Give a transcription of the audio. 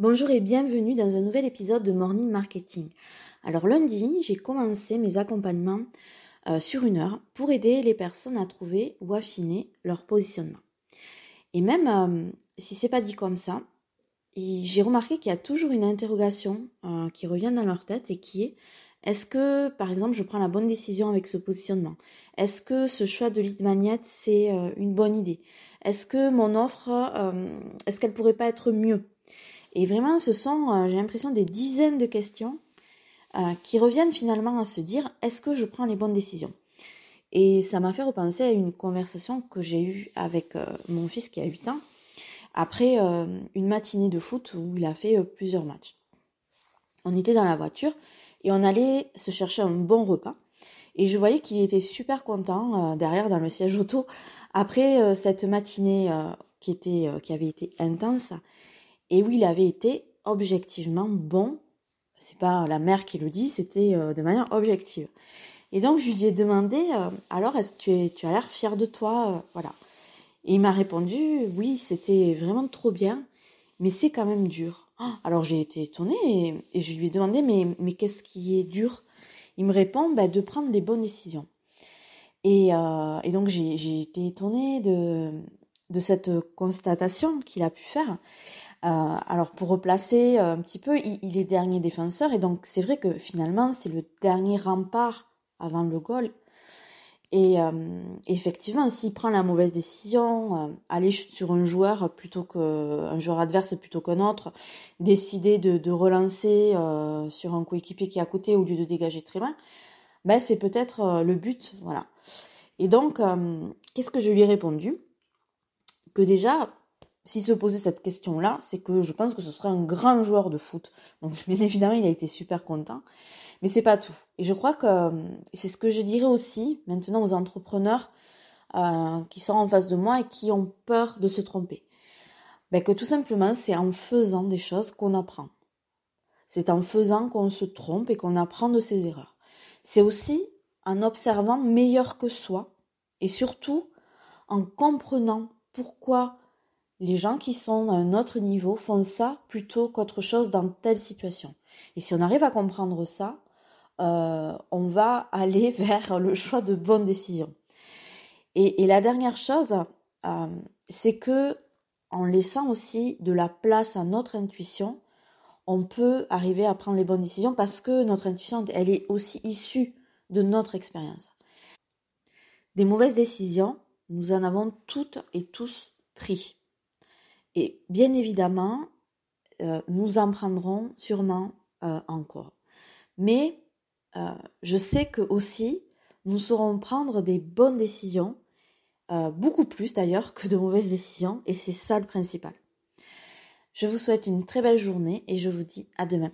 Bonjour et bienvenue dans un nouvel épisode de Morning Marketing. Alors lundi, j'ai commencé mes accompagnements euh, sur une heure pour aider les personnes à trouver ou affiner leur positionnement. Et même euh, si c'est pas dit comme ça, j'ai remarqué qu'il y a toujours une interrogation euh, qui revient dans leur tête et qui est est-ce que, par exemple, je prends la bonne décision avec ce positionnement? Est-ce que ce choix de lead magnet, c'est une bonne idée? Est-ce que mon offre, est-ce qu'elle pourrait pas être mieux? Et vraiment, ce sont, euh, j'ai l'impression, des dizaines de questions euh, qui reviennent finalement à se dire, est-ce que je prends les bonnes décisions? Et ça m'a fait repenser à une conversation que j'ai eue avec euh, mon fils qui a 8 ans, après une matinée de foot où il a fait plusieurs matchs. On était dans la voiture et on allait se chercher un bon repas. Et je voyais qu'il était super content derrière dans le siège auto après cette matinée qui avait été intense et où il avait été objectivement bon. C'est pas la mère qui le dit, c'était euh, de manière objective. Et donc je lui ai demandé, euh, alors est-ce que tu, as l'air fier de toi, euh, voilà. Et il m'a répondu, oui, c'était vraiment trop bien, mais c'est quand même dur. Ah, alors j'ai été étonnée et, je lui ai demandé, mais, mais qu'est-ce qui est dur? Il me répond, bah, de prendre des bonnes décisions. Et, et donc j'ai été étonnée de, de cette constatation qu'il a pu faire. Euh, alors pour replacer euh, un petit peu, il, est dernier défenseur et donc c'est vrai que finalement c'est le dernier rempart avant le goal. Et euh, effectivement, s'il prend la mauvaise décision, aller sur un joueur plutôt que un joueur adverse plutôt qu'un autre, décider de, de relancer sur un coéquipier qui est à côté au lieu de dégager très loin, ben c'est peut-être le but, voilà. Et donc, qu'est-ce que je lui ai répondu? Que déjà, s'il se posait cette question-là, c'est que je pense que ce serait un grand joueur de foot. Donc bien évidemment, il a été super content. Mais c'est pas tout. Et je crois que c'est ce que je dirais aussi maintenant aux entrepreneurs euh, qui sont en face de moi et qui ont peur de se tromper. Ben, que tout simplement, c'est en faisant des choses qu'on apprend. C'est en faisant qu'on se trompe et qu'on apprend de ses erreurs. C'est aussi en observant meilleur que soi et surtout en comprenant pourquoi les gens qui sont à un autre niveau font ça plutôt qu'autre chose dans telle situation. Et si on arrive à comprendre ça, euh, on va aller vers le choix de bonnes décisions. Et, la dernière chose, euh, c'est que en laissant aussi de la place à notre intuition, on peut arriver à prendre les bonnes décisions parce que notre intuition, elle est aussi issue de notre expérience. Des mauvaises décisions, nous en avons toutes et tous pris. Et bien évidemment, euh, nous en prendrons sûrement euh, encore. Mais euh, je sais que aussi, nous saurons prendre des bonnes décisions, beaucoup plus d'ailleurs que de mauvaises décisions, et c'est ça le principal. Je vous souhaite une très belle journée et je vous dis à demain.